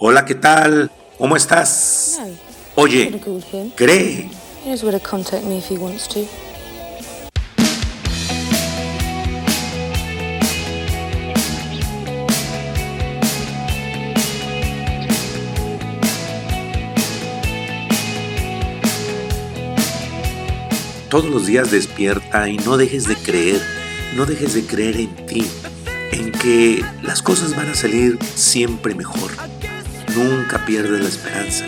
Hola, ¿qué tal? ¿Cómo estás? Oye, cree. Todos los días despierta y no dejes de creer, no dejes de creer en ti, en que las cosas van a salir siempre mejor. Nunca pierdes la esperanza.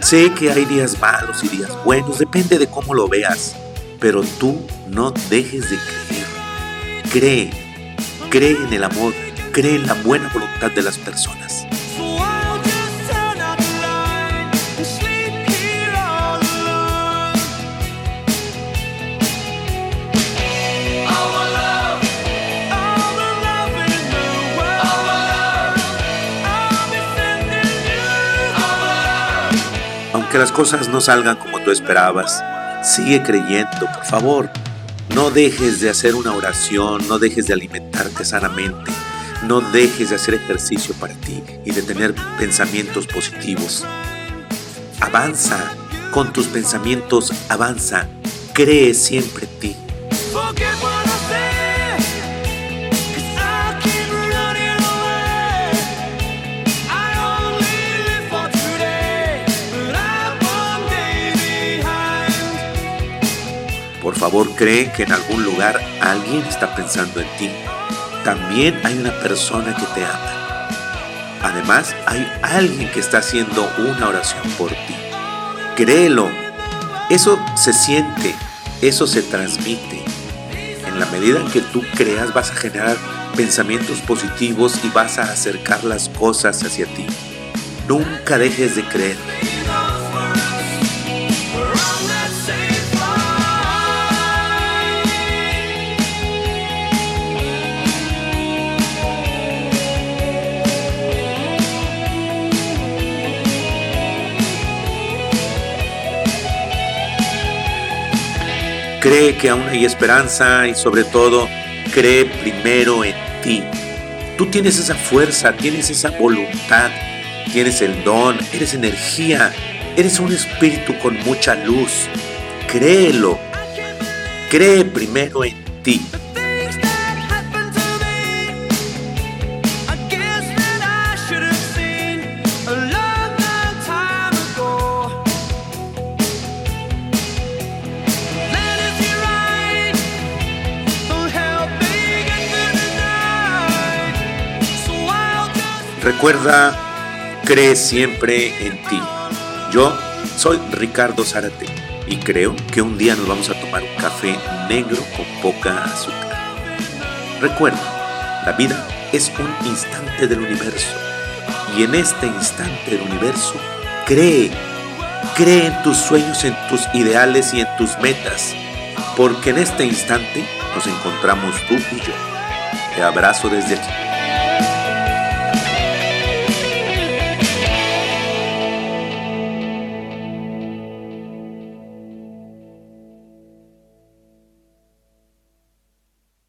Sé que hay días malos y días buenos, depende de cómo lo veas, pero tú no dejes de creer. Cree, cree en el amor, cree en la buena voluntad de las personas. Aunque las cosas no salgan como tú esperabas, sigue creyendo, por favor. No dejes de hacer una oración, no dejes de alimentarte sanamente, no dejes de hacer ejercicio para ti y de tener pensamientos positivos. Avanza, con tus pensamientos avanza, cree siempre en ti. Por favor, cree que en algún lugar alguien está pensando en ti. También hay una persona que te ama. Además, hay alguien que está haciendo una oración por ti. Créelo. Eso se siente, eso se transmite. En la medida en que tú creas vas a generar pensamientos positivos y vas a acercar las cosas hacia ti. Nunca dejes de creer. Cree que aún hay esperanza y sobre todo cree primero en ti. Tú tienes esa fuerza, tienes esa voluntad, tienes el don, eres energía, eres un espíritu con mucha luz. Créelo. Cree primero en ti. Recuerda, cree siempre en ti. Yo soy Ricardo Zárate y creo que un día nos vamos a tomar un café negro con poca azúcar. Recuerda, la vida es un instante del universo y en este instante del universo cree, cree en tus sueños, en tus ideales y en tus metas, porque en este instante nos encontramos tú y yo. Te abrazo desde aquí.